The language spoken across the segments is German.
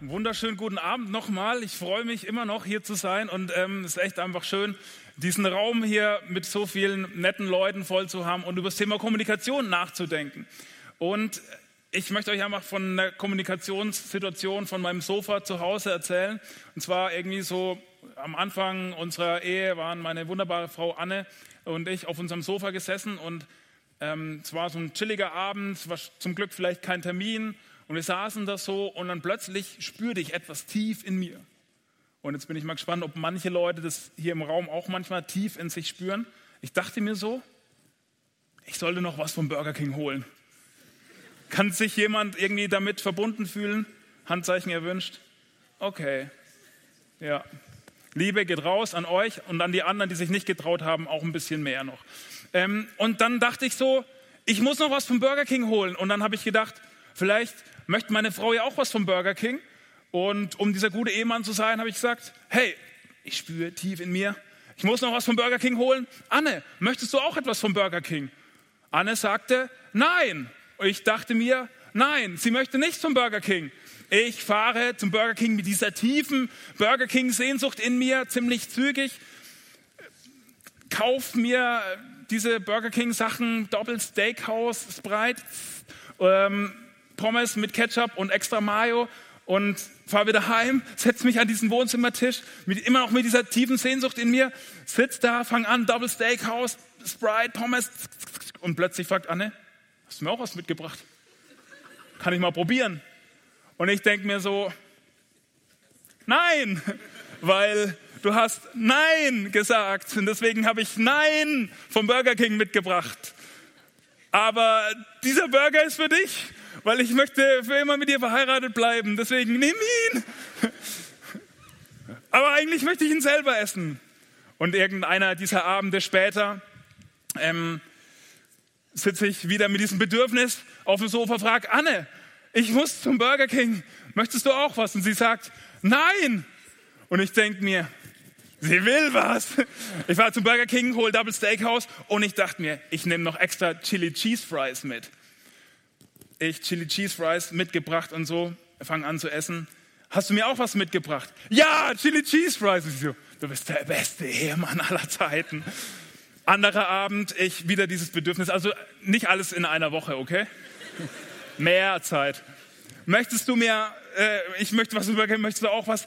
Wunderschönen guten Abend nochmal. Ich freue mich immer noch hier zu sein und ähm, es ist echt einfach schön, diesen Raum hier mit so vielen netten Leuten voll zu haben und über das Thema Kommunikation nachzudenken. Und ich möchte euch einfach von einer Kommunikationssituation von meinem Sofa zu Hause erzählen. Und zwar irgendwie so am Anfang unserer Ehe waren meine wunderbare Frau Anne und ich auf unserem Sofa gesessen und ähm, es war so ein chilliger Abend, war zum Glück vielleicht kein Termin und wir saßen da so und dann plötzlich spürte ich etwas tief in mir. Und jetzt bin ich mal gespannt, ob manche Leute das hier im Raum auch manchmal tief in sich spüren. Ich dachte mir so, ich sollte noch was vom Burger King holen. Kann sich jemand irgendwie damit verbunden fühlen? Handzeichen erwünscht? Okay. Ja. Liebe geht raus an euch und an die anderen, die sich nicht getraut haben, auch ein bisschen mehr noch. Ähm, und dann dachte ich so, ich muss noch was vom Burger King holen. Und dann habe ich gedacht, vielleicht möchte meine Frau ja auch was vom Burger King. Und um dieser gute Ehemann zu sein, habe ich gesagt, hey, ich spüre tief in mir, ich muss noch was vom Burger King holen. Anne, möchtest du auch etwas vom Burger King? Anne sagte, nein. Und ich dachte mir, nein, sie möchte nichts vom Burger King. Ich fahre zum Burger King mit dieser tiefen Burger King-Sehnsucht in mir, ziemlich zügig, kauf mir diese Burger King-Sachen, Doppel Steakhouse, Sprite, ähm, Pommes mit Ketchup und extra Mayo und fahre wieder heim, setze mich an diesen Wohnzimmertisch, mit, immer noch mit dieser tiefen Sehnsucht in mir, sitze da, fange an, Double Steakhouse, Sprite, Pommes und plötzlich fragt Anne, hast du mir auch was mitgebracht? Kann ich mal probieren? Und ich denke mir so, nein, weil du hast Nein gesagt und deswegen habe ich Nein vom Burger King mitgebracht. Aber dieser Burger ist für dich weil ich möchte für immer mit dir verheiratet bleiben. Deswegen nimm ihn. Aber eigentlich möchte ich ihn selber essen. Und irgendeiner dieser Abende später ähm, sitze ich wieder mit diesem Bedürfnis auf dem Sofa, frage Anne, ich muss zum Burger King. Möchtest du auch was? Und sie sagt, nein. Und ich denke mir, sie will was. Ich war zum Burger King, hol Double Steakhouse und ich dachte mir, ich nehme noch extra Chili Cheese Fries mit ich Chili Cheese Fries mitgebracht und so, fange an zu essen. Hast du mir auch was mitgebracht? Ja, Chili Cheese Fries. Ich so, du bist der beste Ehemann aller Zeiten. Anderer Abend, ich wieder dieses Bedürfnis. Also nicht alles in einer Woche, okay? Mehr Zeit. Möchtest du mir, äh, ich möchte was übergeben, möchtest du auch was?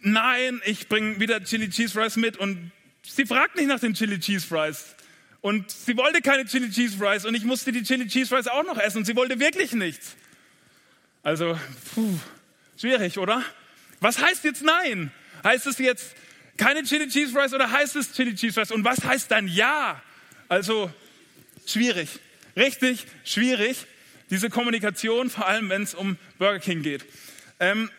Nein, ich bringe wieder Chili Cheese Fries mit und sie fragt nicht nach den Chili Cheese Fries. Und sie wollte keine Chili Cheese Fries und ich musste die Chili Cheese Fries auch noch essen und sie wollte wirklich nichts. Also, puh, schwierig, oder? Was heißt jetzt nein? Heißt es jetzt keine Chili Cheese Fries oder heißt es Chili Cheese Fries? Und was heißt dann ja? Also, schwierig. Richtig schwierig, diese Kommunikation, vor allem wenn es um Burger King geht. Ähm,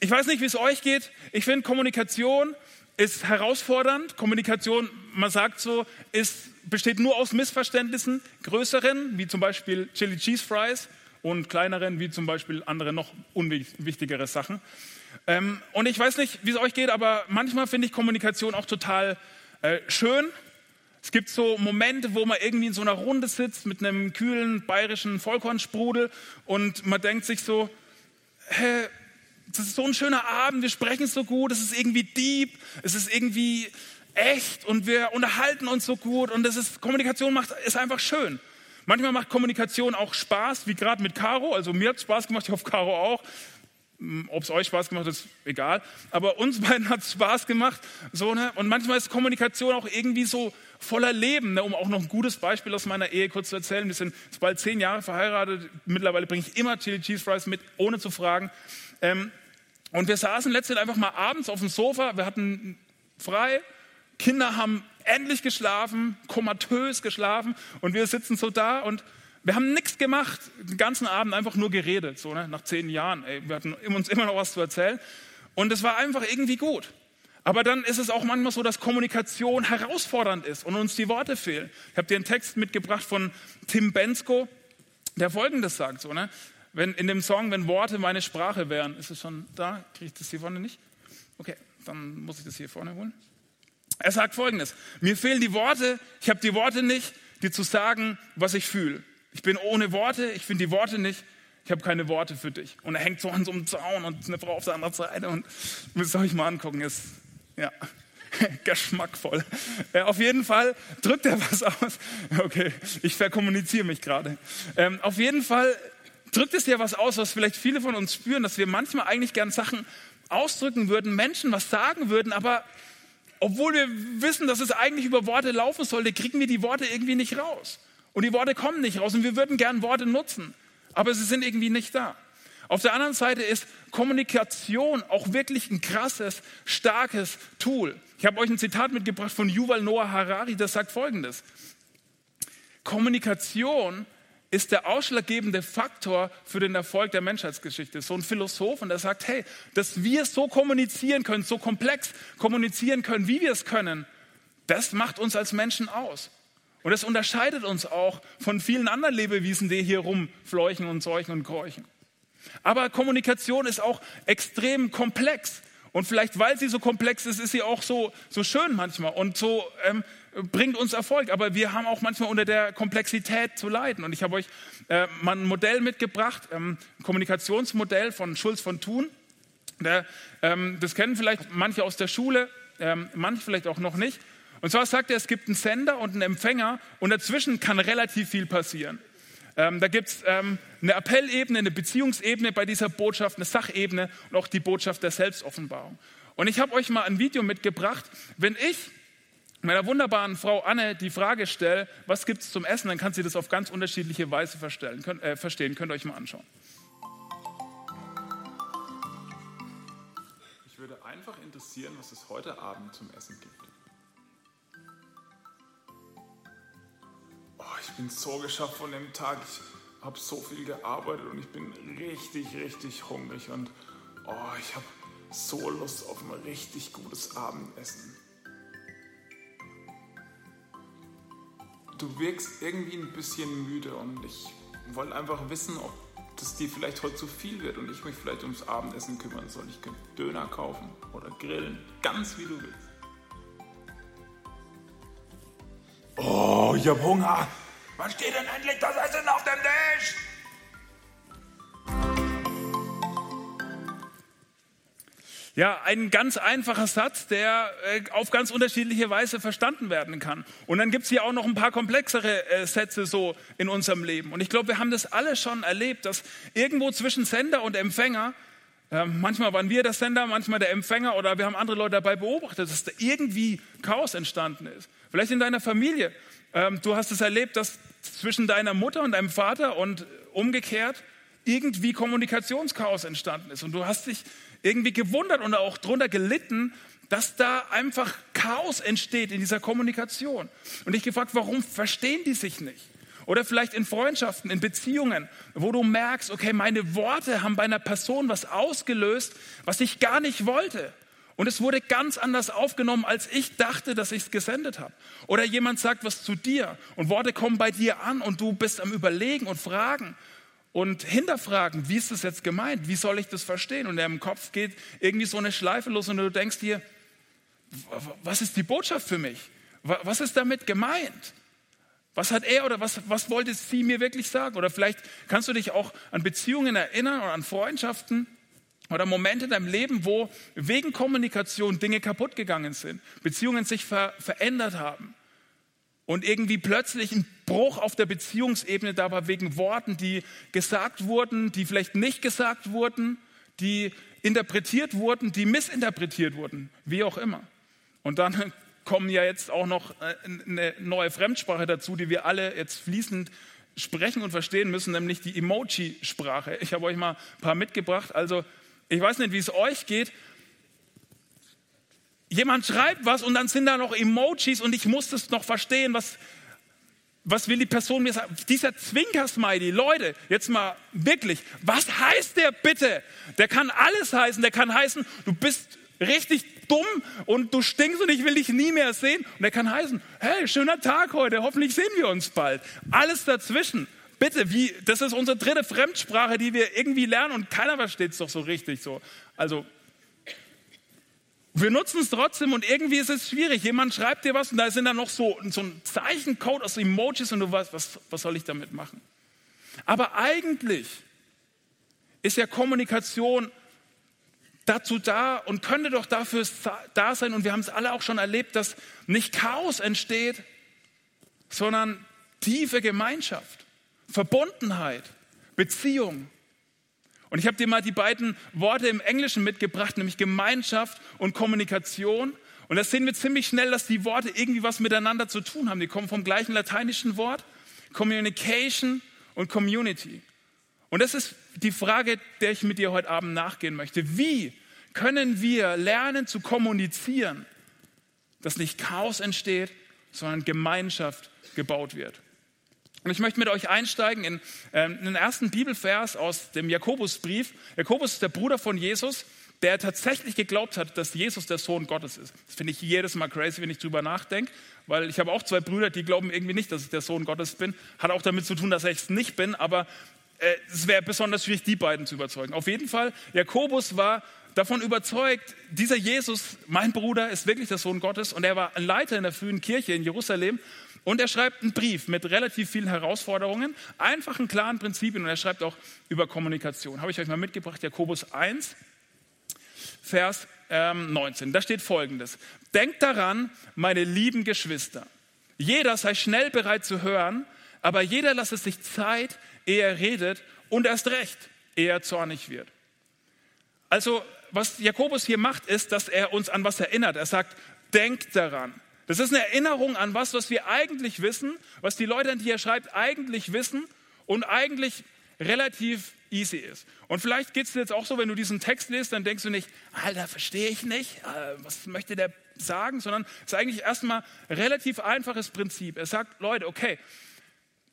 ich weiß nicht, wie es euch geht. Ich finde, Kommunikation ist herausfordernd. Kommunikation, man sagt so, ist besteht nur aus Missverständnissen, größeren, wie zum Beispiel Chili Cheese Fries, und kleineren, wie zum Beispiel andere noch unwichtigere Sachen. Ähm, und ich weiß nicht, wie es euch geht, aber manchmal finde ich Kommunikation auch total äh, schön. Es gibt so Momente, wo man irgendwie in so einer Runde sitzt mit einem kühlen bayerischen Vollkornsprudel und man denkt sich so, hä, das ist so ein schöner Abend, wir sprechen so gut, es ist irgendwie deep, es ist irgendwie echt und wir unterhalten uns so gut und das ist, Kommunikation macht, ist einfach schön. Manchmal macht Kommunikation auch Spaß, wie gerade mit Caro. Also mir hat es Spaß gemacht, ich hoffe Caro auch. Hm, Ob es euch Spaß gemacht hat, ist egal. Aber uns beiden hat es Spaß gemacht. So, ne? Und manchmal ist Kommunikation auch irgendwie so voller Leben. Ne? Um auch noch ein gutes Beispiel aus meiner Ehe kurz zu erzählen. Wir sind bald zehn Jahre verheiratet. Mittlerweile bringe ich immer Chili Cheese Fries mit, ohne zu fragen. Ähm, und wir saßen letztendlich einfach mal abends auf dem Sofa. Wir hatten frei Kinder haben endlich geschlafen, komatös geschlafen und wir sitzen so da und wir haben nichts gemacht, den ganzen Abend einfach nur geredet, so ne? nach zehn Jahren. Ey, wir hatten uns immer noch was zu erzählen und es war einfach irgendwie gut. Aber dann ist es auch manchmal so, dass Kommunikation herausfordernd ist und uns die Worte fehlen. Ich habe dir einen Text mitgebracht von Tim Bensko, der Folgendes sagt: so, ne? wenn, In dem Song, wenn Worte meine Sprache wären, ist es schon da? Kriege ich das hier vorne nicht? Okay, dann muss ich das hier vorne holen. Er sagt folgendes, mir fehlen die Worte, ich habe die Worte nicht, dir zu sagen, was ich fühle. Ich bin ohne Worte, ich finde die Worte nicht, ich habe keine Worte für dich. Und er hängt so an so einem Zaun und eine Frau auf der anderen Seite und müsst euch mal angucken, ist, ja, geschmackvoll. Äh, auf jeden Fall drückt er was aus. Okay, ich verkommuniziere mich gerade. Ähm, auf jeden Fall drückt es dir was aus, was vielleicht viele von uns spüren, dass wir manchmal eigentlich gern Sachen ausdrücken würden, Menschen was sagen würden, aber obwohl wir wissen, dass es eigentlich über Worte laufen sollte, kriegen wir die Worte irgendwie nicht raus. Und die Worte kommen nicht raus und wir würden gern Worte nutzen aber sie sind irgendwie nicht da. Auf der anderen Seite ist Kommunikation auch wirklich ein krasses, starkes Tool. Ich habe euch ein Zitat mitgebracht von Yuval Noah Harari, das sagt folgendes. Kommunikation ist der ausschlaggebende Faktor für den Erfolg der Menschheitsgeschichte. So ein Philosoph und der sagt, hey, dass wir so kommunizieren können, so komplex kommunizieren können, wie wir es können, das macht uns als Menschen aus. Und das unterscheidet uns auch von vielen anderen Lebewesen, die hier rumfleuchen und seuchen und keuchen. Aber Kommunikation ist auch extrem komplex. Und vielleicht, weil sie so komplex ist, ist sie auch so, so schön manchmal und so ähm, bringt uns Erfolg. Aber wir haben auch manchmal unter der Komplexität zu leiden. Und ich habe euch äh, mal ein Modell mitgebracht, ähm, ein Kommunikationsmodell von Schulz von Thun. Der, ähm, das kennen vielleicht manche aus der Schule, ähm, manche vielleicht auch noch nicht. Und zwar sagt er, es gibt einen Sender und einen Empfänger und dazwischen kann relativ viel passieren. Ähm, da gibt es ähm, eine Appellebene, eine Beziehungsebene bei dieser Botschaft, eine Sachebene und auch die Botschaft der Selbstoffenbarung. Und ich habe euch mal ein Video mitgebracht. Wenn ich meiner wunderbaren Frau Anne die Frage stelle, was gibt es zum Essen, dann kann sie das auf ganz unterschiedliche Weise Könnt, äh, verstehen. Könnt ihr euch mal anschauen. Ich würde einfach interessieren, was es heute Abend zum Essen gibt. oh, ich bin so geschafft von dem Tag, ich habe so viel gearbeitet und ich bin richtig, richtig hungrig und oh, ich habe so Lust auf ein richtig gutes Abendessen. Du wirkst irgendwie ein bisschen müde und ich wollte einfach wissen, ob das dir vielleicht heute zu viel wird und ich mich vielleicht ums Abendessen kümmern soll. Ich könnte Döner kaufen oder grillen, ganz wie du willst. Oh, ich hab Hunger. Wann steht denn endlich das Essen auf dem Tisch? Ja, ein ganz einfacher Satz, der äh, auf ganz unterschiedliche Weise verstanden werden kann. Und dann gibt es hier auch noch ein paar komplexere äh, Sätze so in unserem Leben. Und ich glaube, wir haben das alle schon erlebt, dass irgendwo zwischen Sender und Empfänger, äh, manchmal waren wir der Sender, manchmal der Empfänger oder wir haben andere Leute dabei beobachtet, dass da irgendwie Chaos entstanden ist. Vielleicht in deiner Familie, ähm, du hast es erlebt, dass zwischen deiner Mutter und deinem Vater und umgekehrt irgendwie Kommunikationschaos entstanden ist. Und du hast dich irgendwie gewundert und auch darunter gelitten, dass da einfach Chaos entsteht in dieser Kommunikation. Und dich gefragt, warum verstehen die sich nicht? Oder vielleicht in Freundschaften, in Beziehungen, wo du merkst, okay, meine Worte haben bei einer Person was ausgelöst, was ich gar nicht wollte. Und es wurde ganz anders aufgenommen, als ich dachte, dass ich es gesendet habe. Oder jemand sagt was zu dir und Worte kommen bei dir an und du bist am Überlegen und Fragen und hinterfragen, wie ist das jetzt gemeint? Wie soll ich das verstehen? Und deinem Kopf geht irgendwie so eine Schleife los und du denkst dir, was ist die Botschaft für mich? Was ist damit gemeint? Was hat er oder was, was wollte sie mir wirklich sagen? Oder vielleicht kannst du dich auch an Beziehungen erinnern oder an Freundschaften, oder Momente in deinem Leben, wo wegen Kommunikation Dinge kaputt gegangen sind, Beziehungen sich ver verändert haben und irgendwie plötzlich ein Bruch auf der Beziehungsebene da war wegen Worten, die gesagt wurden, die vielleicht nicht gesagt wurden, die interpretiert wurden, die missinterpretiert wurden, wie auch immer. Und dann kommen ja jetzt auch noch äh, eine neue Fremdsprache dazu, die wir alle jetzt fließend sprechen und verstehen müssen, nämlich die Emoji-Sprache. Ich habe euch mal ein paar mitgebracht. Also ich weiß nicht, wie es euch geht. Jemand schreibt was und dann sind da noch Emojis und ich muss das noch verstehen, was, was will die Person mir sagen? Dieser Zwinker-Smiley, Leute, jetzt mal wirklich, was heißt der bitte? Der kann alles heißen, der kann heißen, du bist richtig dumm und du stinkst und ich will dich nie mehr sehen. Und der kann heißen, hey, schöner Tag heute, hoffentlich sehen wir uns bald. Alles dazwischen. Bitte, wie, das ist unsere dritte Fremdsprache, die wir irgendwie lernen und keiner versteht es doch so richtig so. Also, wir nutzen es trotzdem und irgendwie ist es schwierig. Jemand schreibt dir was und da sind dann noch so, so ein Zeichencode aus Emojis und du weißt, was, was soll ich damit machen? Aber eigentlich ist ja Kommunikation dazu da und könnte doch dafür da sein, und wir haben es alle auch schon erlebt, dass nicht Chaos entsteht, sondern tiefe Gemeinschaft, Verbundenheit, Beziehung. Und ich habe dir mal die beiden Worte im Englischen mitgebracht, nämlich Gemeinschaft und Kommunikation. Und da sehen wir ziemlich schnell, dass die Worte irgendwie was miteinander zu tun haben. Die kommen vom gleichen lateinischen Wort, Communication und Community. Und das ist die Frage, der ich mit dir heute Abend nachgehen möchte. Wie können wir lernen zu kommunizieren, dass nicht Chaos entsteht, sondern Gemeinschaft gebaut wird? Und ich möchte mit euch einsteigen in, äh, in den ersten Bibelvers aus dem Jakobusbrief. Jakobus ist der Bruder von Jesus, der tatsächlich geglaubt hat, dass Jesus der Sohn Gottes ist. Das finde ich jedes Mal crazy, wenn ich drüber nachdenke, weil ich habe auch zwei Brüder, die glauben irgendwie nicht, dass ich der Sohn Gottes bin. Hat auch damit zu tun, dass ich es nicht bin, aber äh, es wäre besonders schwierig, die beiden zu überzeugen. Auf jeden Fall, Jakobus war davon überzeugt, dieser Jesus, mein Bruder, ist wirklich der Sohn Gottes und er war ein Leiter in der frühen Kirche in Jerusalem und er schreibt einen Brief mit relativ vielen Herausforderungen, einfachen, klaren Prinzipien und er schreibt auch über Kommunikation. Habe ich euch mal mitgebracht, Jakobus 1, Vers ähm, 19. Da steht folgendes. Denkt daran, meine lieben Geschwister, jeder sei schnell bereit zu hören, aber jeder lasse sich Zeit, ehe er redet und erst recht, ehe er zornig wird. Also, was Jakobus hier macht, ist, dass er uns an was erinnert. Er sagt, denkt daran. Das ist eine Erinnerung an was, was wir eigentlich wissen, was die Leute, an die er schreibt, eigentlich wissen und eigentlich relativ easy ist. Und vielleicht geht es dir jetzt auch so, wenn du diesen Text liest, dann denkst du nicht, Alter, verstehe ich nicht, äh, was möchte der sagen, sondern es ist eigentlich erstmal relativ einfaches Prinzip. Er sagt, Leute, okay,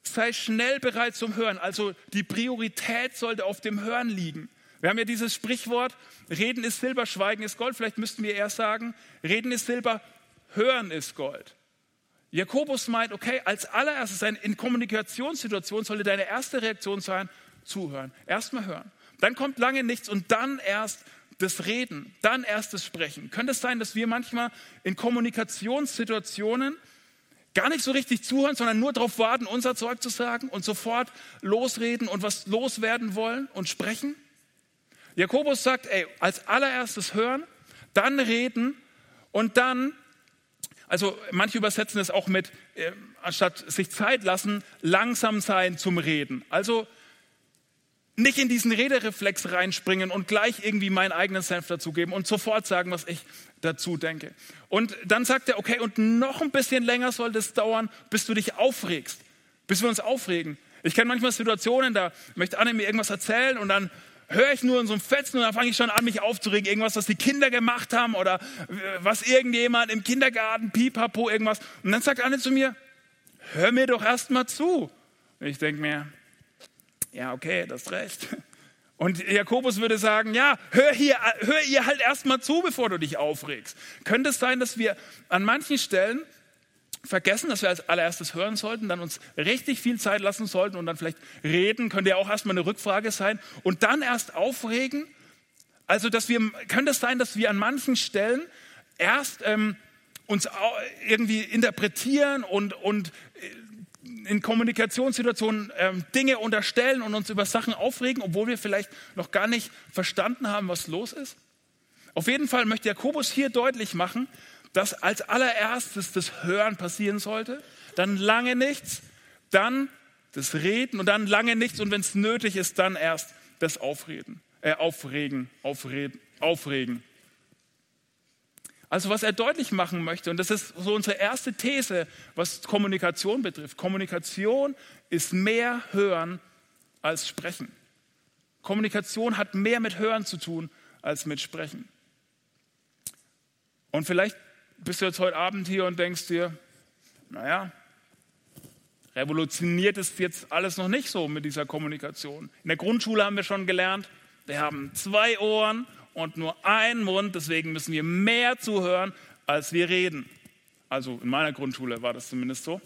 sei schnell bereit zum Hören. Also die Priorität sollte auf dem Hören liegen. Wir haben ja dieses Sprichwort, Reden ist Silber, Schweigen ist Gold. Vielleicht müssten wir erst sagen, Reden ist Silber, Hören ist Gold. Jakobus meint, okay, als allererstes in Kommunikationssituationen sollte deine erste Reaktion sein, zuhören. Erstmal hören. Dann kommt lange nichts und dann erst das Reden, dann erst das Sprechen. Könnte es sein, dass wir manchmal in Kommunikationssituationen gar nicht so richtig zuhören, sondern nur darauf warten, unser Zeug zu sagen und sofort losreden und was loswerden wollen und sprechen? Jakobus sagt, ey, als allererstes hören, dann reden und dann also manche übersetzen es auch mit, äh, anstatt sich Zeit lassen, langsam sein zum Reden. Also nicht in diesen Redereflex reinspringen und gleich irgendwie meinen eigenen Senf dazugeben und sofort sagen, was ich dazu denke. Und dann sagt er, okay, und noch ein bisschen länger soll das dauern, bis du dich aufregst, bis wir uns aufregen. Ich kenne manchmal Situationen, da möchte Anne mir irgendwas erzählen und dann höre ich nur in so einem Fetzen und dann fange ich schon an, mich aufzuregen. Irgendwas, was die Kinder gemacht haben oder äh, was irgendjemand im Kindergarten, pipapo, irgendwas. Und dann sagt Anne zu mir, hör mir doch erst mal zu. Und ich denke mir, ja, okay, das ist recht. Und Jakobus würde sagen, ja, hör, hier, hör ihr halt erst mal zu, bevor du dich aufregst. Könnte es sein, dass wir an manchen Stellen vergessen, dass wir als allererstes hören sollten, dann uns richtig viel Zeit lassen sollten und dann vielleicht reden, könnte ja auch erstmal eine Rückfrage sein und dann erst aufregen. Also, dass wir, könnte es sein, dass wir an manchen Stellen erst ähm, uns irgendwie interpretieren und, und äh, in Kommunikationssituationen ähm, Dinge unterstellen und uns über Sachen aufregen, obwohl wir vielleicht noch gar nicht verstanden haben, was los ist? Auf jeden Fall möchte Jakobus hier deutlich machen, dass als allererstes das Hören passieren sollte, dann lange nichts, dann das Reden und dann lange nichts und wenn es nötig ist, dann erst das Aufreden, äh, Aufregen, Aufreden, Aufregen. Also was er deutlich machen möchte, und das ist so unsere erste These, was Kommunikation betrifft. Kommunikation ist mehr Hören als Sprechen. Kommunikation hat mehr mit Hören zu tun als mit Sprechen. Und vielleicht bist du jetzt heute Abend hier und denkst dir, naja, revolutioniert ist jetzt alles noch nicht so mit dieser Kommunikation. In der Grundschule haben wir schon gelernt, wir haben zwei Ohren und nur einen Mund, deswegen müssen wir mehr zuhören, als wir reden. Also in meiner Grundschule war das zumindest so.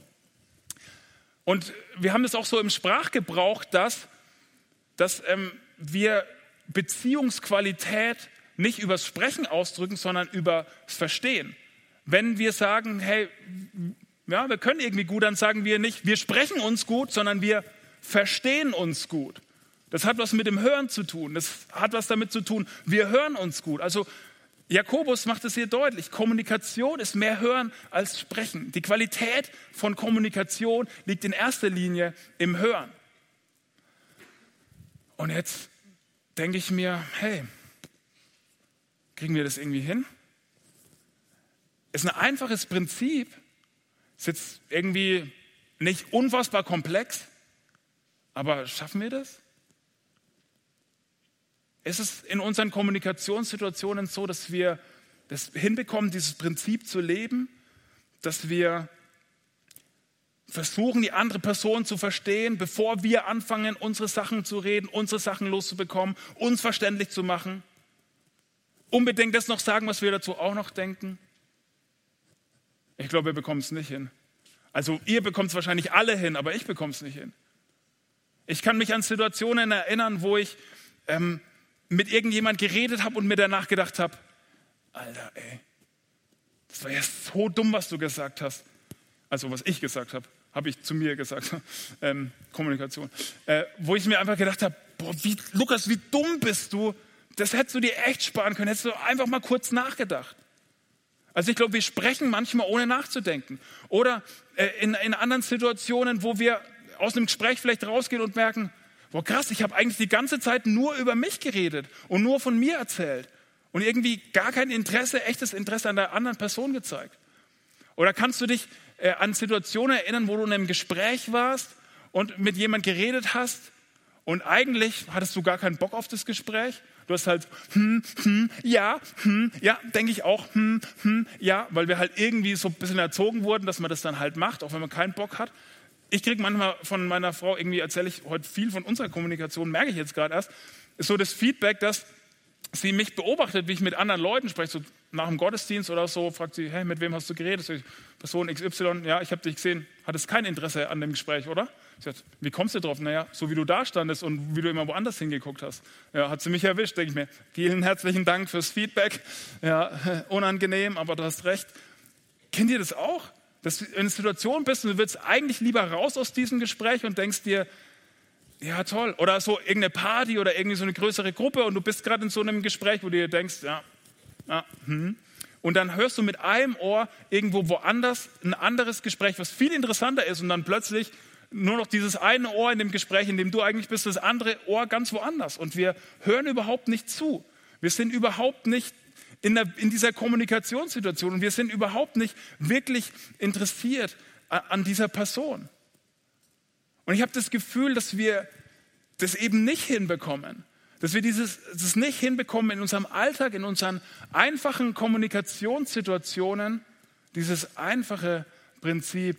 Und wir haben es auch so im Sprachgebrauch, dass, dass ähm, wir Beziehungsqualität nicht übers Sprechen ausdrücken, sondern übers Verstehen. Wenn wir sagen, hey, ja, wir können irgendwie gut, dann sagen wir nicht, wir sprechen uns gut, sondern wir verstehen uns gut. Das hat was mit dem Hören zu tun. Das hat was damit zu tun, wir hören uns gut. Also Jakobus macht es hier deutlich. Kommunikation ist mehr Hören als Sprechen. Die Qualität von Kommunikation liegt in erster Linie im Hören. Und jetzt denke ich mir, hey, kriegen wir das irgendwie hin? Ist ein einfaches Prinzip, ist jetzt irgendwie nicht unfassbar komplex, aber schaffen wir das? Ist es in unseren Kommunikationssituationen so, dass wir das hinbekommen, dieses Prinzip zu leben, dass wir versuchen, die andere Person zu verstehen, bevor wir anfangen, unsere Sachen zu reden, unsere Sachen loszubekommen, uns verständlich zu machen? Unbedingt das noch sagen, was wir dazu auch noch denken? Ich glaube, wir bekommen es nicht hin. Also ihr bekommt es wahrscheinlich alle hin, aber ich bekomme es nicht hin. Ich kann mich an Situationen erinnern, wo ich ähm, mit irgendjemand geredet habe und mir danach gedacht habe, Alter, ey, das war ja so dumm, was du gesagt hast. Also was ich gesagt habe, habe ich zu mir gesagt, ähm, Kommunikation. Äh, wo ich mir einfach gedacht habe, boah, wie, Lukas, wie dumm bist du? Das hättest du dir echt sparen können, hättest du einfach mal kurz nachgedacht. Also ich glaube, wir sprechen manchmal ohne nachzudenken. Oder äh, in, in anderen Situationen, wo wir aus einem Gespräch vielleicht rausgehen und merken, boah krass, ich habe eigentlich die ganze Zeit nur über mich geredet und nur von mir erzählt und irgendwie gar kein Interesse, echtes Interesse an der anderen Person gezeigt. Oder kannst du dich äh, an Situationen erinnern, wo du in einem Gespräch warst und mit jemand geredet hast und eigentlich hattest du gar keinen Bock auf das Gespräch? Du hast halt, hm, hm, ja, hm, ja, denke ich auch, hm, hm, ja, weil wir halt irgendwie so ein bisschen erzogen wurden, dass man das dann halt macht, auch wenn man keinen Bock hat. Ich kriege manchmal von meiner Frau, irgendwie erzähle ich heute viel von unserer Kommunikation, merke ich jetzt gerade erst, ist so das Feedback, dass sie mich beobachtet, wie ich mit anderen Leuten spreche, so nach dem Gottesdienst oder so, fragt sie, hey, mit wem hast du geredet? Ich, Person XY, ja, ich habe dich gesehen, hattest kein Interesse an dem Gespräch, oder? Sie sagt, wie kommst du drauf? Naja, so wie du da standest und wie du immer woanders hingeguckt hast. Ja, hat sie mich erwischt, denke ich mir. Vielen herzlichen Dank fürs Feedback. Ja, unangenehm, aber du hast recht. Kennt ihr das auch? dass du in einer Situation bist und du willst eigentlich lieber raus aus diesem Gespräch und denkst dir, ja toll, oder so irgendeine Party oder irgendwie so eine größere Gruppe und du bist gerade in so einem Gespräch, wo du dir denkst, ja, ja hm. und dann hörst du mit einem Ohr irgendwo woanders ein anderes Gespräch, was viel interessanter ist und dann plötzlich nur noch dieses eine Ohr in dem Gespräch, in dem du eigentlich bist, das andere Ohr ganz woanders und wir hören überhaupt nicht zu. Wir sind überhaupt nicht in, der, in dieser Kommunikationssituation und wir sind überhaupt nicht wirklich interessiert an dieser Person. Und ich habe das Gefühl, dass wir das eben nicht hinbekommen, dass wir dieses, das nicht hinbekommen in unserem Alltag, in unseren einfachen Kommunikationssituationen, dieses einfache Prinzip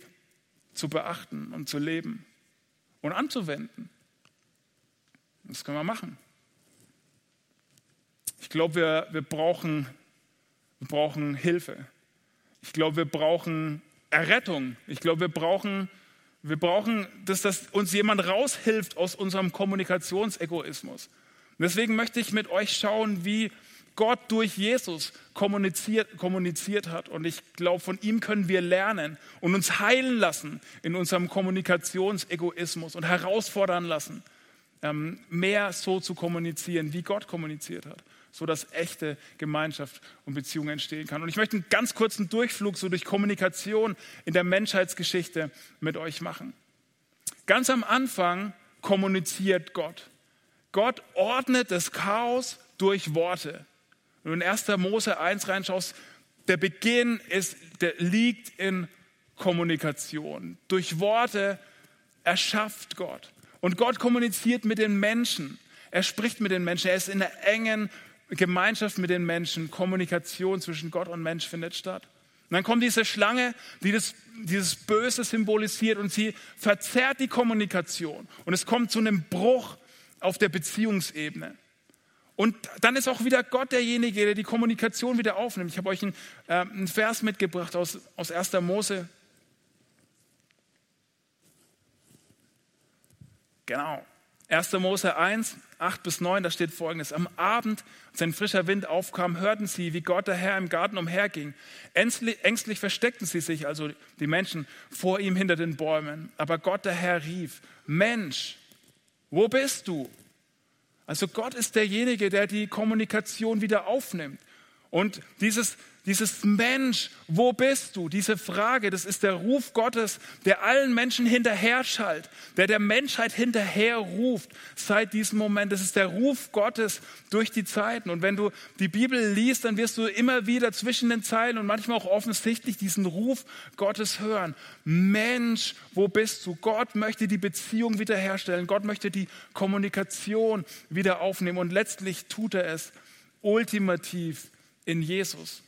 zu beachten und zu leben und anzuwenden. Das können wir machen. Ich glaube, wir, wir, brauchen, wir brauchen Hilfe. Ich glaube, wir brauchen Errettung. Ich glaube, wir brauchen, wir brauchen, dass das uns jemand raushilft aus unserem Kommunikationsegoismus. Und deswegen möchte ich mit euch schauen, wie Gott durch Jesus kommuniziert, kommuniziert hat. Und ich glaube, von ihm können wir lernen und uns heilen lassen in unserem Kommunikationsegoismus und herausfordern lassen, ähm, mehr so zu kommunizieren, wie Gott kommuniziert hat so dass echte Gemeinschaft und Beziehung entstehen kann. Und ich möchte einen ganz kurzen Durchflug so durch Kommunikation in der Menschheitsgeschichte mit euch machen. Ganz am Anfang kommuniziert Gott. Gott ordnet das Chaos durch Worte. Wenn du in 1. Mose 1 reinschaust, der Beginn ist, der liegt in Kommunikation. Durch Worte erschafft Gott. Und Gott kommuniziert mit den Menschen. Er spricht mit den Menschen. Er ist in der engen Gemeinschaft mit den Menschen, Kommunikation zwischen Gott und Mensch findet statt. Und dann kommt diese Schlange, die das, dieses Böse symbolisiert und sie verzerrt die Kommunikation. Und es kommt zu einem Bruch auf der Beziehungsebene. Und dann ist auch wieder Gott derjenige, der die Kommunikation wieder aufnimmt. Ich habe euch einen, äh, einen Vers mitgebracht aus, aus 1. Mose. Genau. 1. Mose 1, 8 bis 9, da steht folgendes. Am Abend, als ein frischer Wind aufkam, hörten sie, wie Gott der Herr im Garten umherging. Ängstlich, ängstlich versteckten sie sich, also die Menschen, vor ihm hinter den Bäumen. Aber Gott der Herr rief, Mensch, wo bist du? Also Gott ist derjenige, der die Kommunikation wieder aufnimmt. Und dieses dieses Mensch, wo bist du? Diese Frage, das ist der Ruf Gottes, der allen Menschen hinterher schallt, der der Menschheit hinterher ruft seit diesem Moment. Das ist der Ruf Gottes durch die Zeiten. Und wenn du die Bibel liest, dann wirst du immer wieder zwischen den Zeilen und manchmal auch offensichtlich diesen Ruf Gottes hören. Mensch, wo bist du? Gott möchte die Beziehung wiederherstellen. Gott möchte die Kommunikation wieder aufnehmen. Und letztlich tut er es ultimativ in Jesus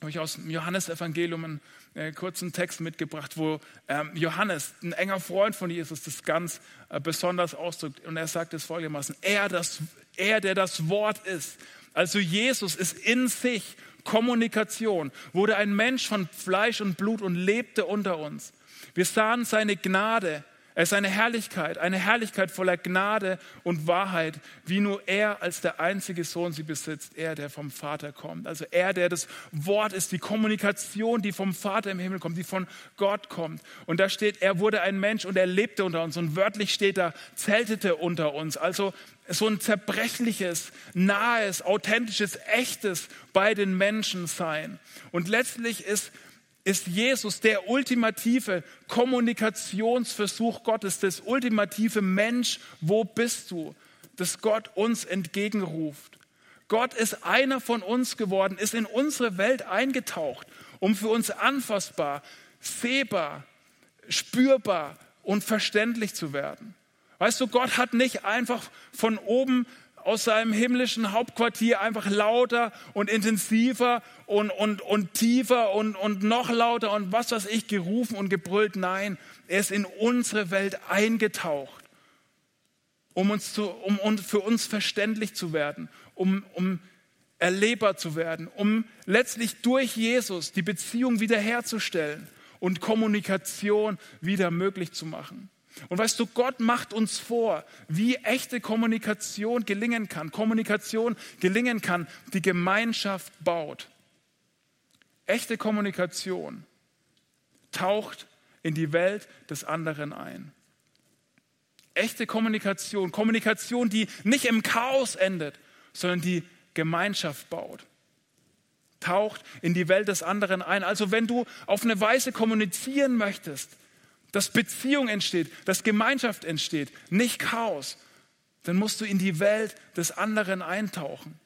habe ich aus dem Johannesevangelium einen äh, kurzen Text mitgebracht, wo ähm, Johannes, ein enger Freund von Jesus, das ganz äh, besonders ausdrückt. Und er sagt es folgendermaßen, er, das, er, der das Wort ist, also Jesus ist in sich Kommunikation, wurde ein Mensch von Fleisch und Blut und lebte unter uns. Wir sahen seine Gnade, er ist eine Herrlichkeit, eine Herrlichkeit voller Gnade und Wahrheit, wie nur er als der einzige Sohn sie besitzt, er, der vom Vater kommt. Also er, der das Wort ist, die Kommunikation, die vom Vater im Himmel kommt, die von Gott kommt. Und da steht, er wurde ein Mensch und er lebte unter uns. Und wörtlich steht da, zeltete unter uns. Also so ein zerbrechliches, nahes, authentisches, echtes bei den Menschen sein. Und letztlich ist ist Jesus der ultimative Kommunikationsversuch Gottes, das ultimative Mensch, wo bist du, das Gott uns entgegenruft. Gott ist einer von uns geworden, ist in unsere Welt eingetaucht, um für uns anfassbar, sehbar, spürbar und verständlich zu werden. Weißt du, Gott hat nicht einfach von oben aus seinem himmlischen Hauptquartier einfach lauter und intensiver und, und, und tiefer und, und noch lauter und was weiß ich gerufen und gebrüllt. Nein, er ist in unsere Welt eingetaucht, um, uns zu, um, um für uns verständlich zu werden, um, um erlebbar zu werden, um letztlich durch Jesus die Beziehung wiederherzustellen und Kommunikation wieder möglich zu machen. Und weißt du, Gott macht uns vor, wie echte Kommunikation gelingen kann. Kommunikation gelingen kann, die Gemeinschaft baut. Echte Kommunikation taucht in die Welt des anderen ein. Echte Kommunikation, Kommunikation, die nicht im Chaos endet, sondern die Gemeinschaft baut taucht in die Welt des anderen ein. Also wenn du auf eine Weise kommunizieren möchtest, dass Beziehung entsteht, dass Gemeinschaft entsteht, nicht Chaos, dann musst du in die Welt des anderen eintauchen.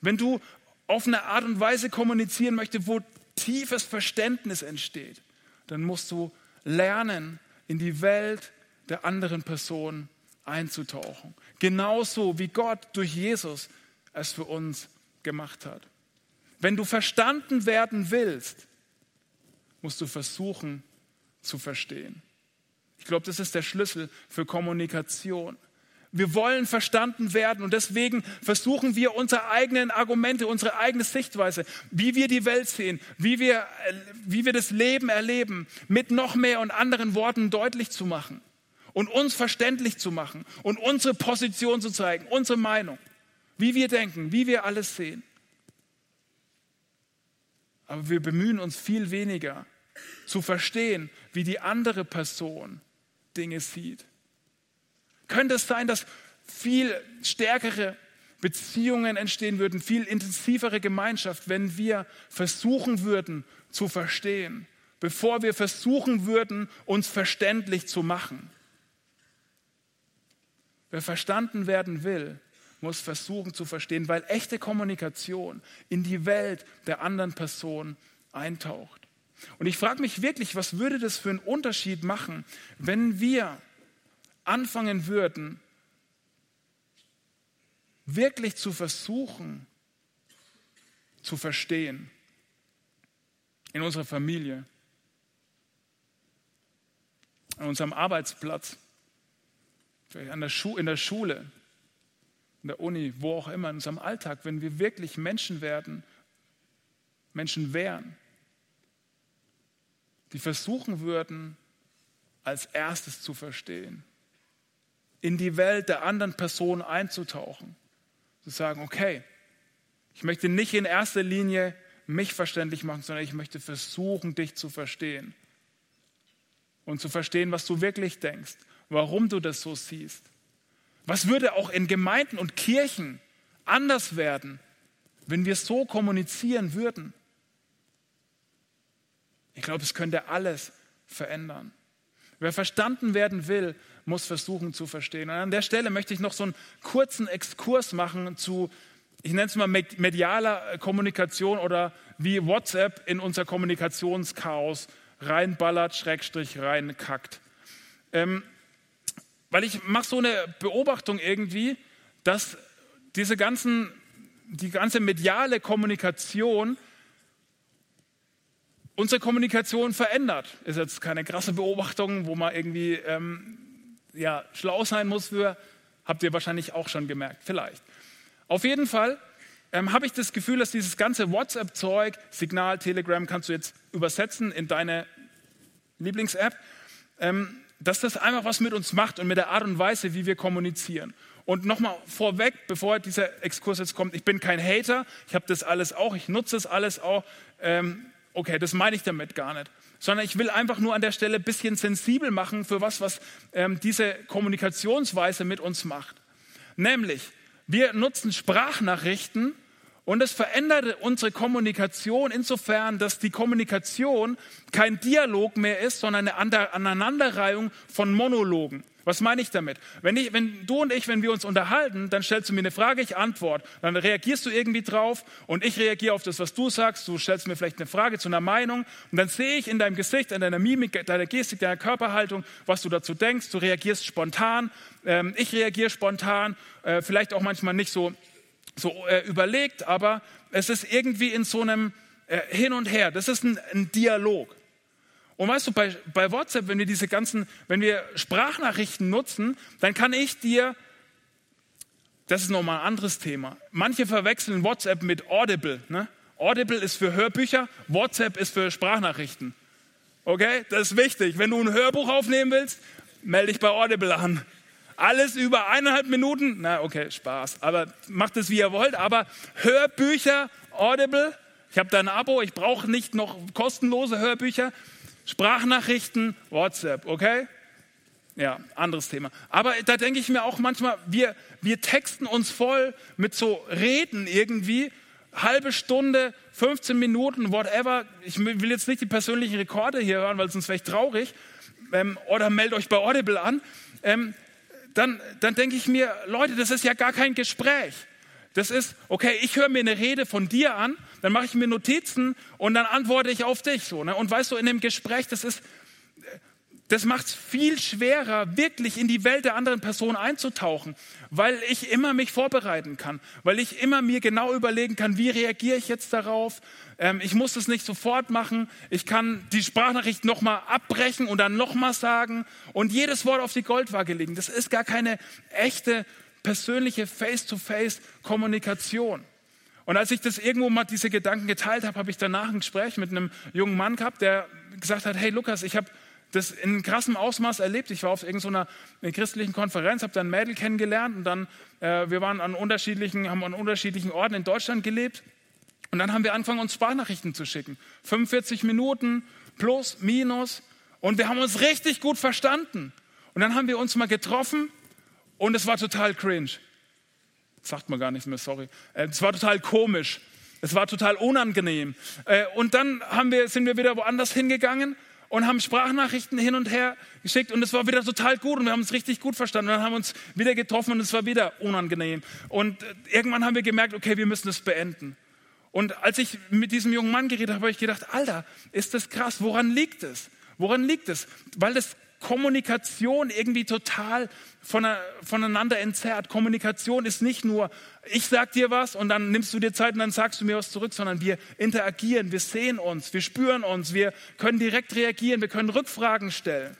Wenn du auf eine Art und Weise kommunizieren möchtest, wo tiefes Verständnis entsteht, dann musst du lernen, in die Welt der anderen Person einzutauchen. Genauso wie Gott durch Jesus es für uns gemacht hat. Wenn du verstanden werden willst, musst du versuchen zu verstehen. Ich glaube, das ist der Schlüssel für Kommunikation. Wir wollen verstanden werden und deswegen versuchen wir unsere eigenen Argumente, unsere eigene Sichtweise, wie wir die Welt sehen, wie wir, wie wir das Leben erleben, mit noch mehr und anderen Worten deutlich zu machen und uns verständlich zu machen und unsere Position zu zeigen, unsere Meinung, wie wir denken, wie wir alles sehen. Aber wir bemühen uns viel weniger zu verstehen, wie die andere Person Dinge sieht. Könnte es sein, dass viel stärkere Beziehungen entstehen würden, viel intensivere Gemeinschaft, wenn wir versuchen würden zu verstehen, bevor wir versuchen würden, uns verständlich zu machen. Wer verstanden werden will, muss versuchen zu verstehen, weil echte Kommunikation in die Welt der anderen Person eintaucht. Und ich frage mich wirklich, was würde das für einen Unterschied machen, wenn wir anfangen würden, wirklich zu versuchen, zu verstehen in unserer Familie, an unserem Arbeitsplatz, an der in der Schule, in der Uni, wo auch immer, in unserem Alltag, wenn wir wirklich Menschen werden, Menschen wären, die versuchen würden, als erstes zu verstehen, in die Welt der anderen Person einzutauchen, zu sagen, okay, ich möchte nicht in erster Linie mich verständlich machen, sondern ich möchte versuchen, dich zu verstehen und zu verstehen, was du wirklich denkst, warum du das so siehst. Was würde auch in Gemeinden und Kirchen anders werden, wenn wir so kommunizieren würden? Ich glaube, es könnte alles verändern. Wer verstanden werden will, muss versuchen zu verstehen. Und an der Stelle möchte ich noch so einen kurzen Exkurs machen zu, ich nenne es mal medialer Kommunikation oder wie WhatsApp in unser Kommunikationschaos reinballert, Schrägstrich reinkackt. Ähm, weil ich mache so eine Beobachtung irgendwie, dass diese ganzen, die ganze mediale Kommunikation unsere Kommunikation verändert. Ist jetzt keine krasse Beobachtung, wo man irgendwie ähm, ja, schlau sein muss für. Habt ihr wahrscheinlich auch schon gemerkt, vielleicht. Auf jeden Fall ähm, habe ich das Gefühl, dass dieses ganze WhatsApp-Zeug, Signal, Telegram, kannst du jetzt übersetzen in deine Lieblings-App, ähm, dass das einfach was mit uns macht und mit der Art und Weise, wie wir kommunizieren. Und nochmal vorweg, bevor dieser Exkurs jetzt kommt, ich bin kein Hater, ich habe das alles auch, ich nutze das alles auch. Ähm, okay, das meine ich damit gar nicht. Sondern ich will einfach nur an der Stelle ein bisschen sensibel machen für was, was ähm, diese Kommunikationsweise mit uns macht. Nämlich, wir nutzen Sprachnachrichten und es verändert unsere Kommunikation insofern, dass die Kommunikation kein Dialog mehr ist, sondern eine Aneinanderreihung von Monologen. Was meine ich damit? Wenn, ich, wenn, du und ich, wenn wir uns unterhalten, dann stellst du mir eine Frage, ich antworte. Dann reagierst du irgendwie drauf und ich reagiere auf das, was du sagst. Du stellst mir vielleicht eine Frage zu einer Meinung und dann sehe ich in deinem Gesicht, in deiner Mimik, deiner Gestik, deiner Körperhaltung, was du dazu denkst. Du reagierst spontan, ähm, ich reagiere spontan, äh, vielleicht auch manchmal nicht so, so äh, überlegt, aber es ist irgendwie in so einem äh, Hin und Her. Das ist ein, ein Dialog. Und weißt du, bei, bei WhatsApp, wenn wir diese ganzen, wenn wir Sprachnachrichten nutzen, dann kann ich dir, das ist nochmal ein anderes Thema. Manche verwechseln WhatsApp mit Audible. Ne? Audible ist für Hörbücher, WhatsApp ist für Sprachnachrichten. Okay, das ist wichtig. Wenn du ein Hörbuch aufnehmen willst, melde dich bei Audible an. Alles über eineinhalb Minuten, na okay, Spaß. Aber macht es wie ihr wollt. Aber Hörbücher, Audible, ich habe da ein Abo, ich brauche nicht noch kostenlose Hörbücher. Sprachnachrichten, WhatsApp, okay? Ja, anderes Thema. Aber da denke ich mir auch manchmal, wir, wir texten uns voll mit so Reden irgendwie, halbe Stunde, 15 Minuten, whatever. Ich will jetzt nicht die persönlichen Rekorde hier hören, weil sonst wäre ich traurig. Ähm, oder meldet euch bei Audible an. Ähm, dann, dann denke ich mir, Leute, das ist ja gar kein Gespräch. Das ist, okay, ich höre mir eine Rede von dir an, dann mache ich mir Notizen und dann antworte ich auf dich. So, ne? Und weißt du, in dem Gespräch, das ist, das macht es viel schwerer, wirklich in die Welt der anderen Person einzutauchen, weil ich immer mich vorbereiten kann, weil ich immer mir genau überlegen kann, wie reagiere ich jetzt darauf. Ähm, ich muss es nicht sofort machen. Ich kann die Sprachnachricht nochmal abbrechen und dann nochmal sagen und jedes Wort auf die Goldwaage legen. Das ist gar keine echte persönliche Face-to-Face-Kommunikation. Und als ich das irgendwo mal diese Gedanken geteilt habe, habe ich danach ein Gespräch mit einem jungen Mann gehabt, der gesagt hat, hey Lukas, ich habe das in krassem Ausmaß erlebt. Ich war auf irgendeiner christlichen Konferenz, habe dann ein Mädel kennengelernt und dann, äh, wir waren an unterschiedlichen, haben an unterschiedlichen Orten in Deutschland gelebt. Und dann haben wir angefangen, uns Sprachnachrichten zu schicken. 45 Minuten, plus, minus. Und wir haben uns richtig gut verstanden. Und dann haben wir uns mal getroffen und es war total cringe. Sagt man gar nicht mehr, sorry. Äh, es war total komisch. Es war total unangenehm. Äh, und dann haben wir, sind wir wieder woanders hingegangen und haben Sprachnachrichten hin und her geschickt und es war wieder total gut und wir haben es richtig gut verstanden. Und dann haben wir uns wieder getroffen und es war wieder unangenehm. Und äh, irgendwann haben wir gemerkt, okay, wir müssen es beenden. Und als ich mit diesem jungen Mann geredet habe, habe ich gedacht, Alter, ist das krass. Woran liegt es? Woran liegt es? Weil das Kommunikation irgendwie total voneinander entzerrt. Kommunikation ist nicht nur, ich sag dir was und dann nimmst du dir Zeit und dann sagst du mir was zurück, sondern wir interagieren, wir sehen uns, wir spüren uns, wir können direkt reagieren, wir können Rückfragen stellen.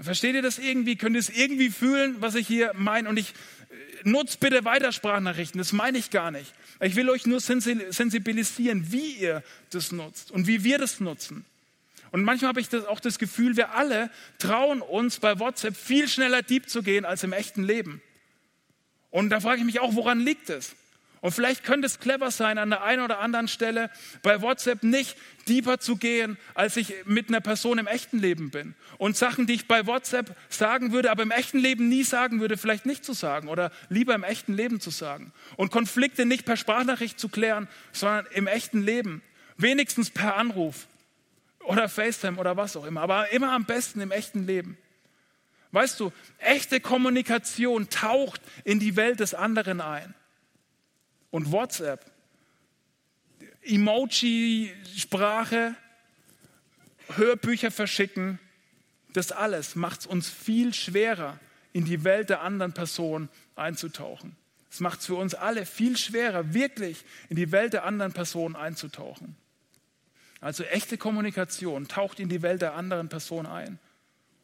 Versteht ihr das irgendwie? Könnt ihr es irgendwie fühlen, was ich hier meine? Und ich äh, nutze bitte weiter Sprachnachrichten, das meine ich gar nicht. Ich will euch nur sensibilisieren, wie ihr das nutzt und wie wir das nutzen. Und manchmal habe ich das auch das Gefühl, wir alle trauen uns bei WhatsApp viel schneller deep zu gehen als im echten Leben. Und da frage ich mich auch, woran liegt es? Und vielleicht könnte es clever sein, an der einen oder anderen Stelle bei WhatsApp nicht deeper zu gehen, als ich mit einer Person im echten Leben bin. Und Sachen, die ich bei WhatsApp sagen würde, aber im echten Leben nie sagen würde, vielleicht nicht zu sagen oder lieber im echten Leben zu sagen. Und Konflikte nicht per Sprachnachricht zu klären, sondern im echten Leben. Wenigstens per Anruf oder FaceTime oder was auch immer. Aber immer am besten im echten Leben. Weißt du, echte Kommunikation taucht in die Welt des anderen ein und WhatsApp, Emoji-Sprache, Hörbücher verschicken, das alles macht es uns viel schwerer, in die Welt der anderen Person einzutauchen. Es macht es für uns alle viel schwerer, wirklich in die Welt der anderen Person einzutauchen. Also echte Kommunikation taucht in die Welt der anderen Person ein.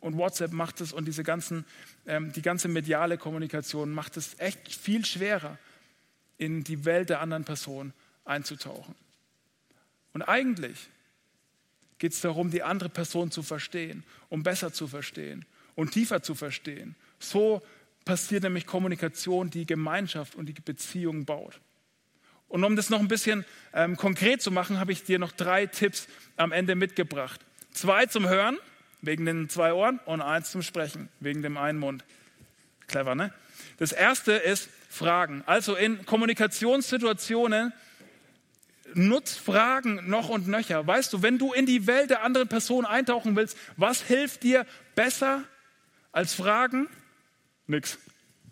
Und WhatsApp macht es und diese ganzen, ähm, die ganze mediale Kommunikation macht es echt viel schwerer, in die Welt der anderen Person einzutauchen. Und eigentlich geht es darum, die andere Person zu verstehen, um besser zu verstehen und tiefer zu verstehen. So passiert nämlich Kommunikation, die Gemeinschaft und die Beziehung baut. Und um das noch ein bisschen ähm, konkret zu machen, habe ich dir noch drei Tipps am Ende mitgebracht. Zwei zum Hören, wegen den zwei Ohren, und eins zum Sprechen, wegen dem einen Mund. Clever, ne? Das erste ist Fragen. Also in Kommunikationssituationen nutz Fragen noch und nöcher. Weißt du, wenn du in die Welt der anderen Person eintauchen willst, was hilft dir besser als Fragen? Nix.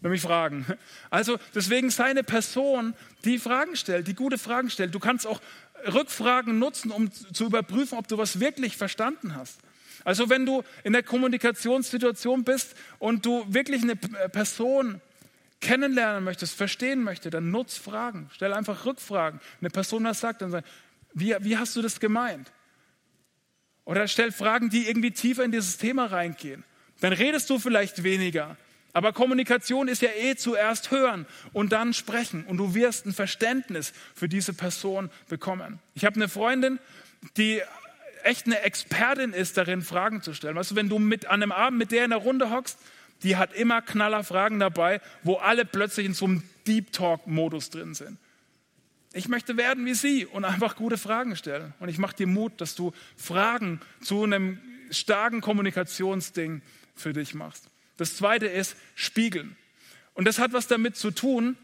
Nämlich Fragen. Also deswegen sei eine Person, die Fragen stellt, die gute Fragen stellt. Du kannst auch Rückfragen nutzen, um zu überprüfen, ob du was wirklich verstanden hast. Also wenn du in der Kommunikationssituation bist und du wirklich eine Person kennenlernen möchtest, verstehen möchtest, dann nutz Fragen. Stell einfach Rückfragen. Eine Person was sagt, dann sag, wie, wie hast du das gemeint? Oder stell Fragen, die irgendwie tiefer in dieses Thema reingehen. Dann redest du vielleicht weniger. Aber Kommunikation ist ja eh zuerst hören und dann sprechen. Und du wirst ein Verständnis für diese Person bekommen. Ich habe eine Freundin, die echt eine Expertin ist darin, Fragen zu stellen. Weißt du, wenn du mit an einem Abend mit der in der Runde hockst, die hat immer knaller Fragen dabei, wo alle plötzlich in so einem Deep Talk-Modus drin sind. Ich möchte werden wie sie und einfach gute Fragen stellen. Und ich mache dir Mut, dass du Fragen zu einem starken Kommunikationsding für dich machst. Das zweite ist spiegeln. Und das hat was damit zu tun,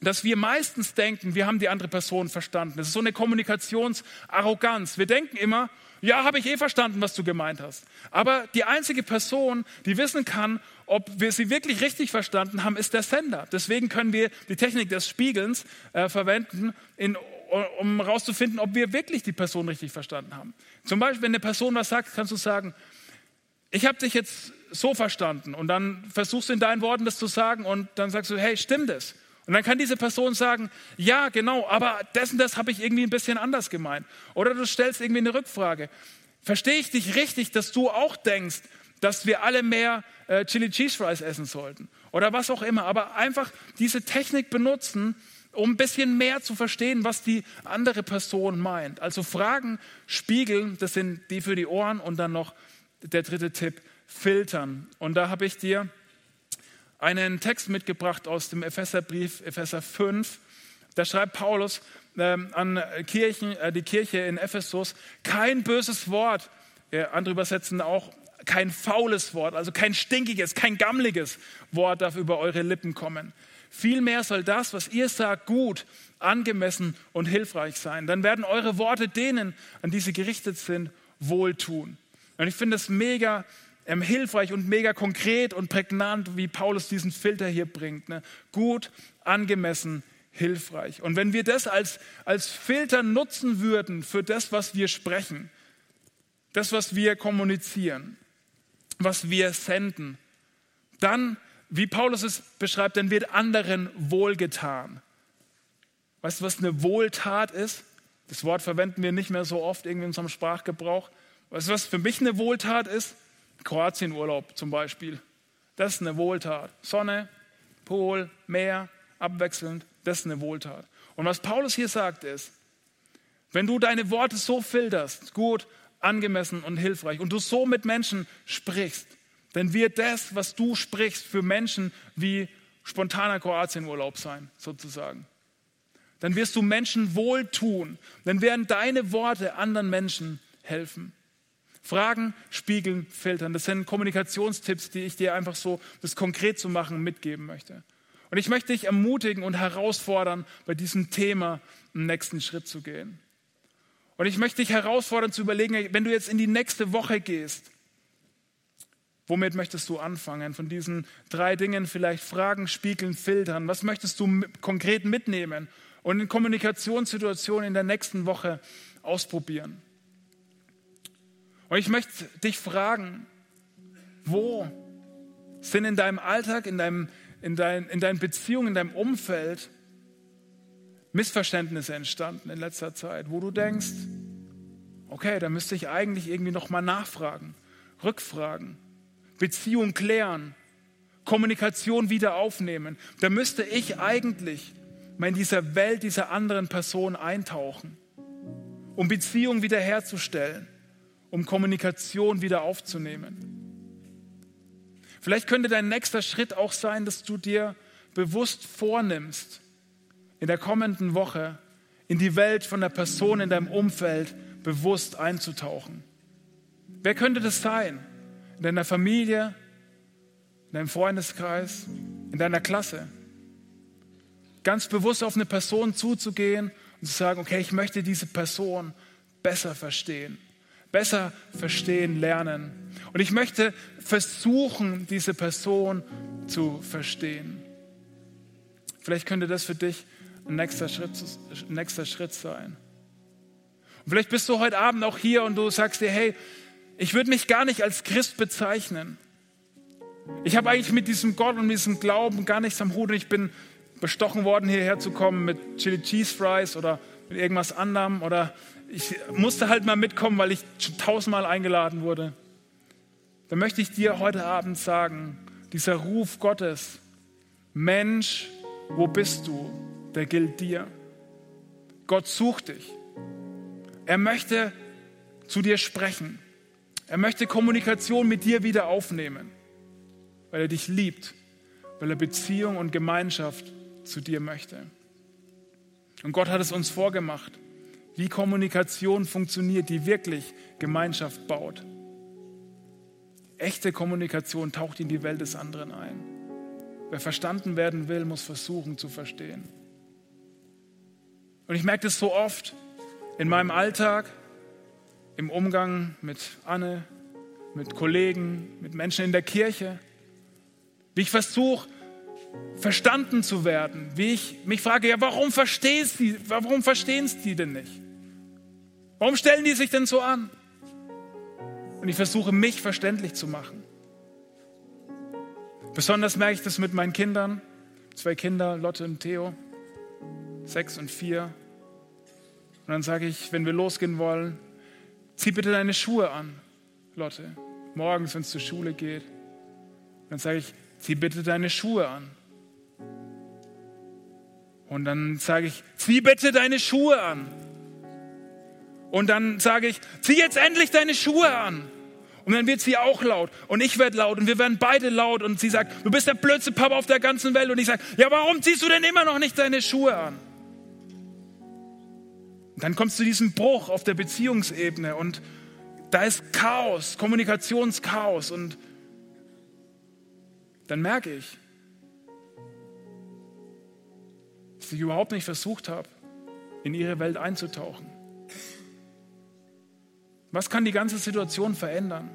dass wir meistens denken, wir haben die andere Person verstanden. Das ist so eine Kommunikationsarroganz. Wir denken immer, ja, habe ich eh verstanden, was du gemeint hast. Aber die einzige Person, die wissen kann, ob wir sie wirklich richtig verstanden haben, ist der Sender. Deswegen können wir die Technik des Spiegelns äh, verwenden, in, um herauszufinden, ob wir wirklich die Person richtig verstanden haben. Zum Beispiel, wenn eine Person was sagt, kannst du sagen, ich habe dich jetzt so verstanden und dann versuchst du in deinen Worten das zu sagen und dann sagst du, hey, stimmt es? Und dann kann diese Person sagen, ja, genau, aber dessen das habe ich irgendwie ein bisschen anders gemeint. Oder du stellst irgendwie eine Rückfrage. Verstehe ich dich richtig, dass du auch denkst, dass wir alle mehr äh, Chili Cheese Fries essen sollten? Oder was auch immer. Aber einfach diese Technik benutzen, um ein bisschen mehr zu verstehen, was die andere Person meint. Also Fragen spiegeln, das sind die für die Ohren und dann noch der dritte Tipp, filtern. Und da habe ich dir einen Text mitgebracht aus dem Epheserbrief, Epheser 5. Da schreibt Paulus äh, an Kirchen, äh, die Kirche in Ephesus, kein böses Wort, äh, andere übersetzen auch kein faules Wort, also kein stinkiges, kein gammliges Wort darf über eure Lippen kommen. Vielmehr soll das, was ihr sagt, gut, angemessen und hilfreich sein. Dann werden eure Worte denen, an die sie gerichtet sind, wohltun. Und ich finde es mega ähm, hilfreich und mega konkret und prägnant, wie Paulus diesen Filter hier bringt. Ne? Gut, angemessen, hilfreich. Und wenn wir das als, als Filter nutzen würden für das, was wir sprechen, das, was wir kommunizieren, was wir senden, dann, wie Paulus es beschreibt, dann wird anderen wohlgetan. Weißt du, was eine Wohltat ist? Das Wort verwenden wir nicht mehr so oft irgendwie in unserem Sprachgebrauch. Weißt du, was für mich eine Wohltat ist? Kroatienurlaub zum Beispiel. Das ist eine Wohltat. Sonne, Pol, Meer, abwechselnd, das ist eine Wohltat. Und was Paulus hier sagt ist, wenn du deine Worte so filterst, gut, angemessen und hilfreich, und du so mit Menschen sprichst, dann wird das, was du sprichst, für Menschen wie spontaner Kroatienurlaub sein, sozusagen. dann wirst du Menschen wohltun, dann werden deine Worte anderen Menschen helfen. Fragen, spiegeln, filtern. Das sind Kommunikationstipps, die ich dir einfach so, das konkret zu machen, mitgeben möchte. Und ich möchte dich ermutigen und herausfordern, bei diesem Thema einen nächsten Schritt zu gehen. Und ich möchte dich herausfordern zu überlegen, wenn du jetzt in die nächste Woche gehst, womit möchtest du anfangen? Von diesen drei Dingen vielleicht Fragen, spiegeln, filtern. Was möchtest du konkret mitnehmen und in Kommunikationssituationen in der nächsten Woche ausprobieren? Und ich möchte dich fragen, wo sind in deinem Alltag, in, deinem, in, dein, in deinen Beziehungen, in deinem Umfeld Missverständnisse entstanden in letzter Zeit, wo du denkst, okay, da müsste ich eigentlich irgendwie nochmal nachfragen, rückfragen, Beziehung klären, Kommunikation wieder aufnehmen. Da müsste ich eigentlich mal in dieser Welt dieser anderen Person eintauchen, um Beziehung wiederherzustellen, um Kommunikation wieder aufzunehmen. Vielleicht könnte dein nächster Schritt auch sein, dass du dir bewusst vornimmst, in der kommenden Woche in die Welt von der Person in deinem Umfeld bewusst einzutauchen. Wer könnte das sein? In deiner Familie, in deinem Freundeskreis, in deiner Klasse. Ganz bewusst auf eine Person zuzugehen und zu sagen, okay, ich möchte diese Person besser verstehen, besser verstehen lernen. Und ich möchte versuchen, diese Person zu verstehen. Vielleicht könnte das für dich ein nächster Schritt, nächster Schritt sein. Und vielleicht bist du heute Abend auch hier und du sagst dir, hey, ich würde mich gar nicht als Christ bezeichnen. Ich habe eigentlich mit diesem Gott und diesem Glauben gar nichts am Hut und ich bin bestochen worden, hierher zu kommen mit Chili Cheese Fries oder mit irgendwas anderem oder ich musste halt mal mitkommen, weil ich schon tausendmal eingeladen wurde. Dann möchte ich dir heute Abend sagen, dieser Ruf Gottes, Mensch, wo bist du? der gilt dir. Gott sucht dich. Er möchte zu dir sprechen. Er möchte Kommunikation mit dir wieder aufnehmen, weil er dich liebt, weil er Beziehung und Gemeinschaft zu dir möchte. Und Gott hat es uns vorgemacht, wie Kommunikation funktioniert, die wirklich Gemeinschaft baut. Echte Kommunikation taucht in die Welt des anderen ein. Wer verstanden werden will, muss versuchen zu verstehen. Und ich merke das so oft in meinem Alltag, im Umgang mit Anne, mit Kollegen, mit Menschen in der Kirche, wie ich versuche, verstanden zu werden, wie ich mich frage, ja, warum verstehen die, warum verstehen es die denn nicht? Warum stellen die sich denn so an? Und ich versuche, mich verständlich zu machen. Besonders merke ich das mit meinen Kindern, zwei Kinder, Lotte und Theo, sechs und vier. Und dann sage ich, wenn wir losgehen wollen, zieh bitte deine Schuhe an, Lotte. Morgens, wenn es zur Schule geht. Dann sage ich, zieh bitte deine Schuhe an. Und dann sage ich, zieh bitte deine Schuhe an. Und dann sage ich, zieh jetzt endlich deine Schuhe an. Und dann wird sie auch laut und ich werde laut und wir werden beide laut und sie sagt, du bist der blödste Papa auf der ganzen Welt und ich sage, ja, warum ziehst du denn immer noch nicht deine Schuhe an? dann kommst du zu diesem Bruch auf der Beziehungsebene und da ist Chaos, Kommunikationschaos und dann merke ich, dass ich überhaupt nicht versucht habe, in ihre Welt einzutauchen. Was kann die ganze Situation verändern,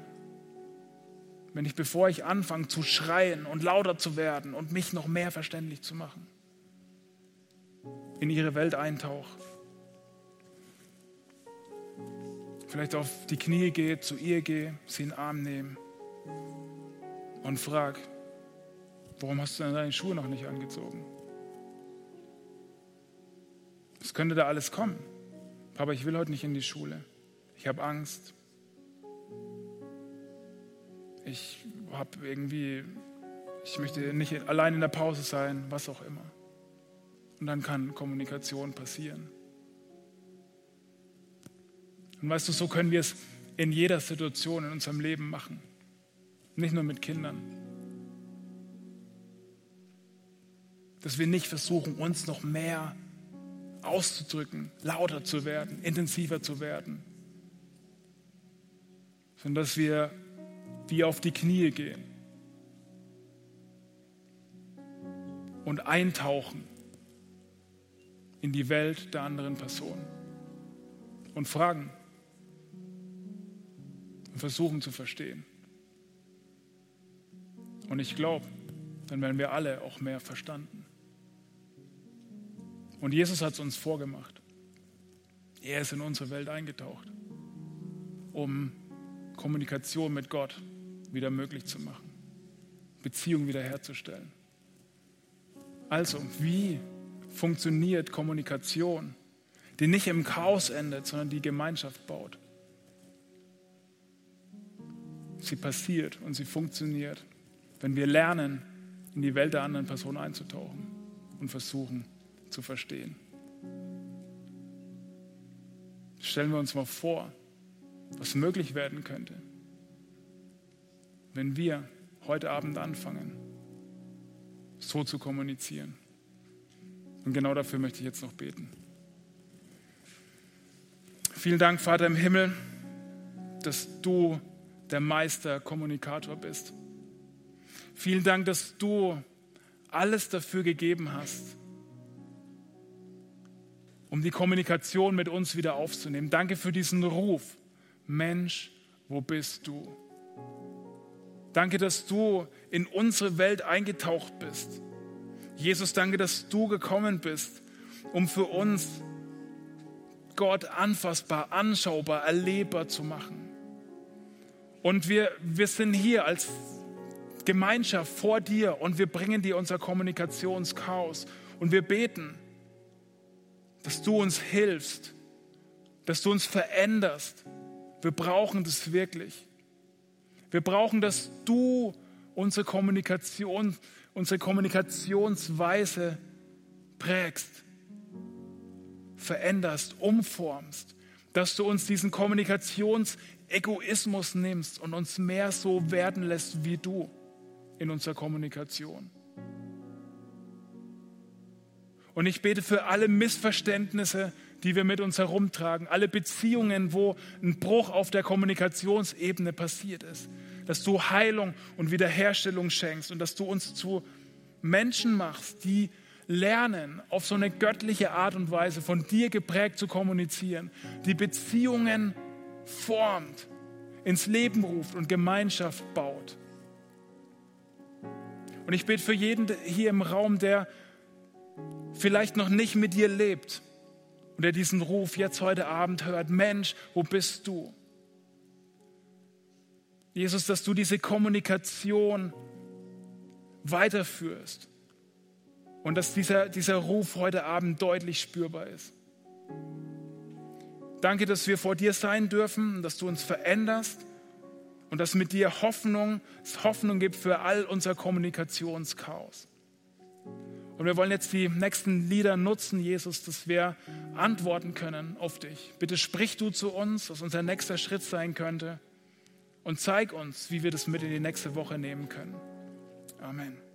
wenn ich, bevor ich anfange zu schreien und lauter zu werden und mich noch mehr verständlich zu machen, in ihre Welt eintauche? vielleicht auf die Knie gehe, zu ihr gehe, sie in den Arm nehme und frag, warum hast du denn deine Schuhe noch nicht angezogen? Es könnte da alles kommen. Papa, ich will heute nicht in die Schule. Ich habe Angst. Ich habe irgendwie, ich möchte nicht allein in der Pause sein, was auch immer. Und dann kann Kommunikation passieren. Und weißt du, so können wir es in jeder Situation in unserem Leben machen. Nicht nur mit Kindern. Dass wir nicht versuchen, uns noch mehr auszudrücken, lauter zu werden, intensiver zu werden, sondern dass wir wie auf die Knie gehen und eintauchen in die Welt der anderen Person und fragen und versuchen zu verstehen. Und ich glaube, dann werden wir alle auch mehr verstanden. Und Jesus hat es uns vorgemacht. Er ist in unsere Welt eingetaucht, um Kommunikation mit Gott wieder möglich zu machen, Beziehung wiederherzustellen. Also, wie funktioniert Kommunikation, die nicht im Chaos endet, sondern die Gemeinschaft baut? Sie passiert und sie funktioniert, wenn wir lernen, in die Welt der anderen Person einzutauchen und versuchen zu verstehen. Stellen wir uns mal vor, was möglich werden könnte, wenn wir heute Abend anfangen, so zu kommunizieren. Und genau dafür möchte ich jetzt noch beten. Vielen Dank, Vater im Himmel, dass du der Meister Kommunikator bist. Vielen Dank, dass du alles dafür gegeben hast, um die Kommunikation mit uns wieder aufzunehmen. Danke für diesen Ruf. Mensch, wo bist du? Danke, dass du in unsere Welt eingetaucht bist. Jesus, danke, dass du gekommen bist, um für uns Gott anfassbar, anschaubar, erlebbar zu machen. Und wir, wir sind hier als Gemeinschaft vor dir und wir bringen dir unser Kommunikationschaos und wir beten, dass du uns hilfst, dass du uns veränderst. Wir brauchen das wirklich. Wir brauchen, dass du unsere Kommunikation, unsere Kommunikationsweise prägst, veränderst, umformst, dass du uns diesen Kommunikationsegoismus nimmst und uns mehr so werden lässt wie du in unserer Kommunikation. Und ich bete für alle Missverständnisse, die wir mit uns herumtragen, alle Beziehungen, wo ein Bruch auf der Kommunikationsebene passiert ist, dass du Heilung und Wiederherstellung schenkst und dass du uns zu Menschen machst, die lernen, auf so eine göttliche Art und Weise von dir geprägt zu kommunizieren, die Beziehungen formt, ins Leben ruft und Gemeinschaft baut. Und ich bete für jeden hier im Raum, der vielleicht noch nicht mit dir lebt und der diesen Ruf jetzt heute Abend hört, Mensch, wo bist du? Jesus, dass du diese Kommunikation weiterführst und dass dieser, dieser Ruf heute Abend deutlich spürbar ist. Danke, dass wir vor dir sein dürfen, dass du uns veränderst und dass mit dir Hoffnung, es Hoffnung gibt für all unser Kommunikationschaos. Und wir wollen jetzt die nächsten Lieder nutzen, Jesus, dass wir antworten können auf dich. Bitte sprich du zu uns, was unser nächster Schritt sein könnte. Und zeig uns, wie wir das mit in die nächste Woche nehmen können. Amen.